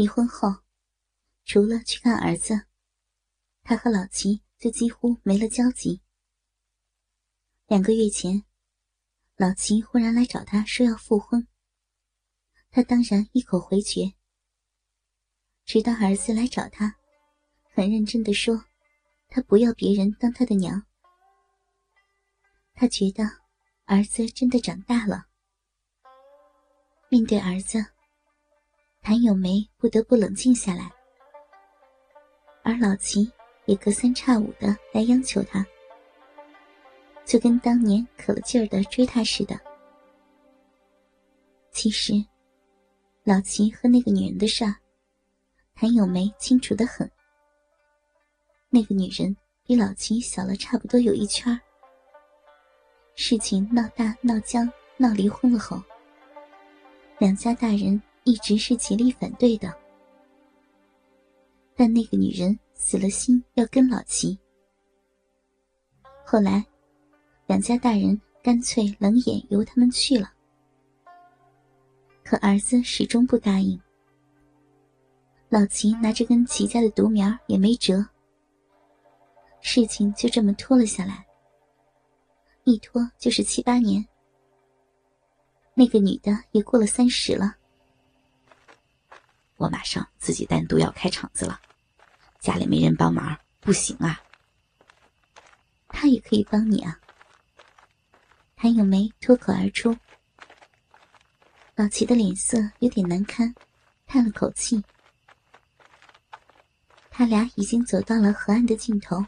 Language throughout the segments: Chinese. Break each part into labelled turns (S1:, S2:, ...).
S1: 离婚后，除了去看儿子，他和老齐就几乎没了交集。两个月前，老齐忽然来找他说要复婚，他当然一口回绝。直到儿子来找他，很认真的说，他不要别人当他的娘。他觉得儿子真的长大了。面对儿子，谭咏梅不得不冷静下来，而老齐也隔三差五的来央求他，就跟当年可了劲儿的追他似的。其实，老齐和那个女人的事儿，谭咏梅清楚的很。那个女人比老齐小了差不多有一圈儿。事情闹大闹僵闹离婚了后。两家大人一直是极力反对的，但那个女人死了心要跟老齐。后来，两家大人干脆冷眼由他们去了。可儿子始终不答应。老齐拿着跟齐家的独苗也没辙，事情就这么拖了下来，一拖就是七八年。那个女的也过了三十了。
S2: 我马上自己单独要开厂子了，家里没人帮忙不行啊。
S1: 他也可以帮你啊。谭咏梅脱口而出。老齐的脸色有点难堪，叹了口气。他俩已经走到了河岸的尽头，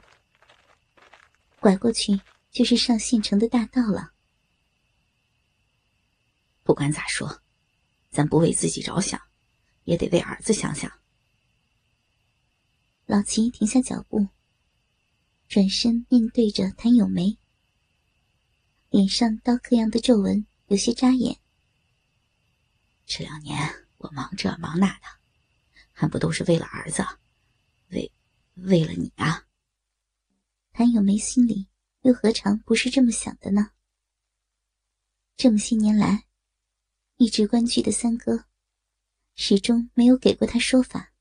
S1: 拐过去就是上县城的大道了。
S2: 不管咋说，咱不为自己着想，也得为儿子想想。
S1: 老齐停下脚步，转身面对着谭咏梅，脸上刀刻样的皱纹有些扎眼。
S2: 这两年我忙这忙那的，还不都是为了儿子，为为了你啊？
S1: 谭咏梅心里又何尝不是这么想的呢？这么些年来。一直关居的三哥，始终没有给过他说法。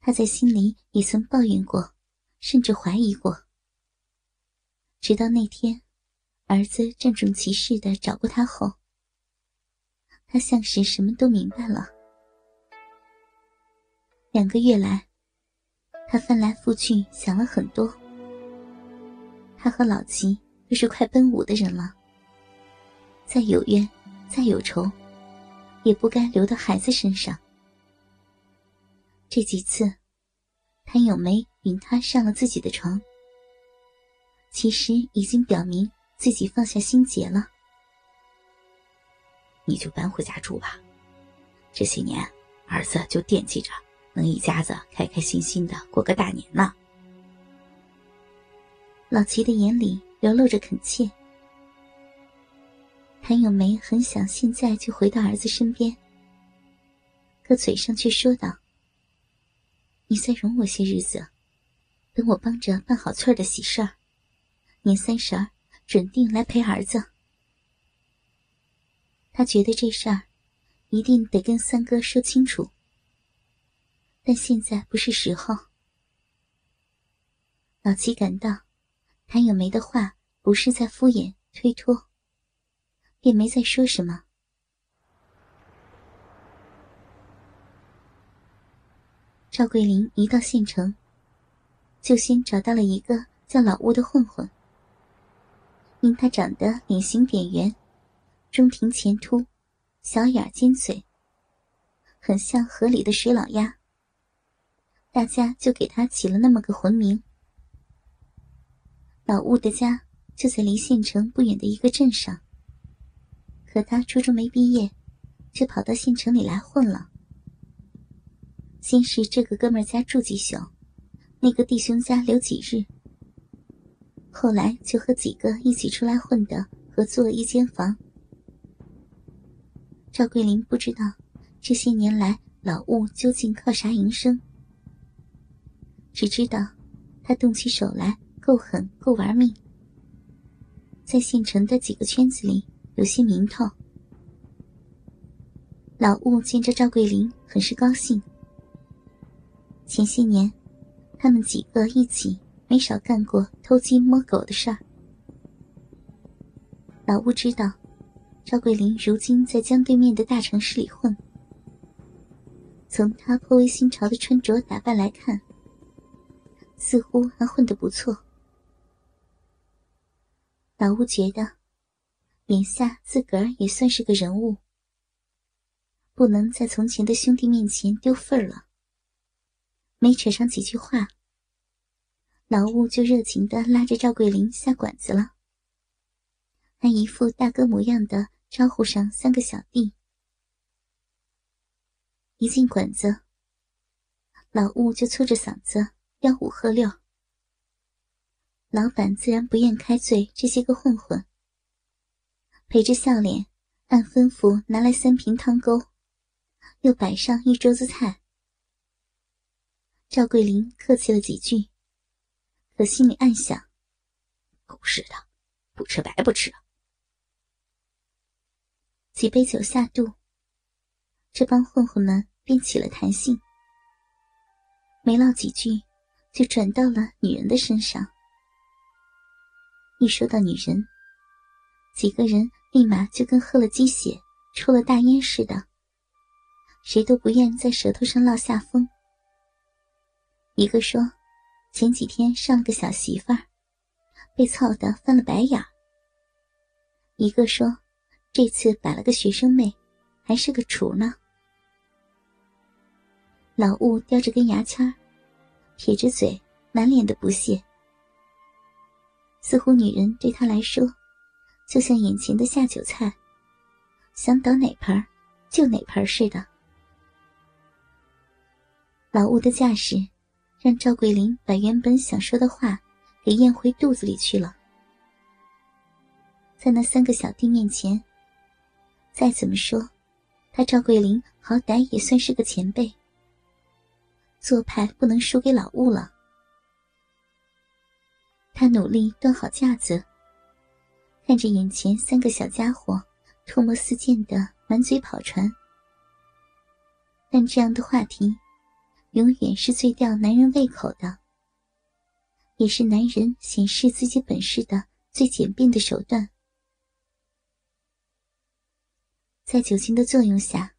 S1: 他在心里也曾抱怨过，甚至怀疑过。直到那天，儿子郑重其事的找过他后，他像是什么都明白了。两个月来，他翻来覆去想了很多。他和老齐都是快奔五的人了，再有冤。再有仇，也不该留到孩子身上。这几次，谭咏梅引他上了自己的床，其实已经表明自己放下心结了。
S2: 你就搬回家住吧，这些年儿子就惦记着能一家子开开心心的过个大年呢。
S1: 老齐的眼里流露着恳切。谭咏梅很想现在就回到儿子身边，可嘴上却说道：“你再容我些日子，等我帮着办好翠儿的喜事儿，年三十儿准定来陪儿子。”他觉得这事儿一定得跟三哥说清楚，但现在不是时候。老齐感到，谭咏梅的话不是在敷衍推脱。也没再说什么。赵桂林一到县城，就先找到了一个叫老吴的混混。因他长得脸型扁圆，中庭前凸，小眼尖嘴，很像河里的水老鸭，大家就给他起了那么个混名。老吴的家就在离县城不远的一个镇上。可他初中没毕业，却跑到县城里来混了。先是这个哥们家住几宿，那个弟兄家留几日。后来就和几个一起出来混的合租了一间房。赵桂林不知道这些年来老吴究竟靠啥营生，只知道他动起手来够狠够玩命，在县城的几个圈子里。有些名头。老吴见着赵桂林，很是高兴。前些年，他们几个一起没少干过偷鸡摸狗的事儿。老吴知道，赵桂林如今在江对面的大城市里混，从他颇为新潮的穿着打扮来看，似乎还混得不错。老吴觉得，眼下自个儿也算是个人物，不能在从前的兄弟面前丢份儿了。没扯上几句话，老吴就热情的拉着赵桂林下馆子了，还一副大哥模样的招呼上三个小弟。一进馆子，老吴就粗着嗓子吆五喝六。老板自然不愿开罪这些个混混，陪着笑脸，按吩咐拿来三瓶汤沟，又摆上一桌子菜。赵桂林客气了几句，可心里暗想：“
S2: 狗日的，不吃白不吃。”
S1: 几杯酒下肚，这帮混混们便起了弹性，没唠几句，就转到了女人的身上。一说到女人，几个人立马就跟喝了鸡血、抽了大烟似的，谁都不愿在舌头上落下风。一个说，前几天上了个小媳妇儿，被操的翻了白眼儿。一个说，这次摆了个学生妹，还是个雏呢。老吴叼着根牙签撇着嘴，满脸的不屑，似乎女人对他来说，就像眼前的下酒菜，想倒哪盆就哪盆似的。老吴的架势。让赵桂林把原本想说的话给咽回肚子里去了。在那三个小弟面前，再怎么说，他赵桂林好歹也算是个前辈，做派不能输给老吴了。他努力端好架子，看着眼前三个小家伙唾沫四溅的满嘴跑船，但这样的话题。永远是最吊男人胃口的，也是男人显示自己本事的最简便的手段。在酒精的作用下，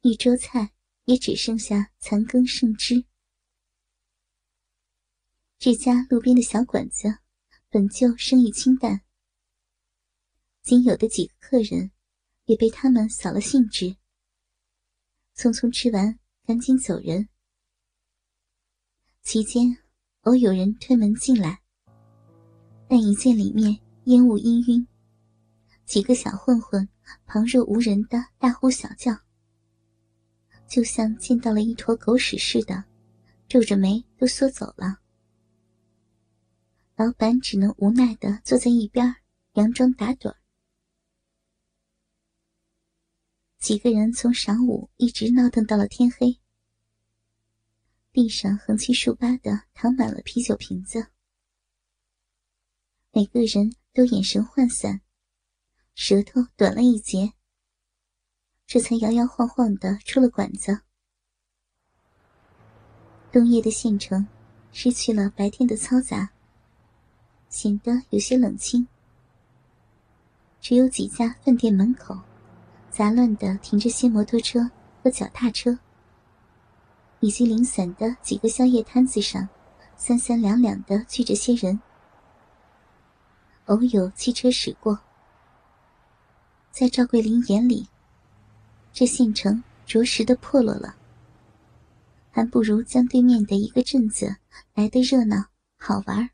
S1: 一桌菜也只剩下残羹剩汁。这家路边的小馆子本就生意清淡，仅有的几个客人也被他们扫了兴致，匆匆吃完，赶紧走人。期间，偶有人推门进来，但一见里面烟雾氤氲，几个小混混旁若无人的大呼小叫，就像见到了一坨狗屎似的，皱着眉都缩走了。老板只能无奈的坐在一边，佯装打盹几个人从晌午一直闹腾到了天黑。地上横七竖八的躺满了啤酒瓶子，每个人都眼神涣散，舌头短了一截，这才摇摇晃晃的出了馆子。冬夜的县城失去了白天的嘈杂，显得有些冷清，只有几家饭店门口杂乱的停着些摩托车和脚踏车。以及零散的几个宵夜摊子上，三三两两的聚着些人。偶有汽车驶过，在赵桂林眼里，这县城着实的破落了，还不如江对面的一个镇子来的热闹好玩。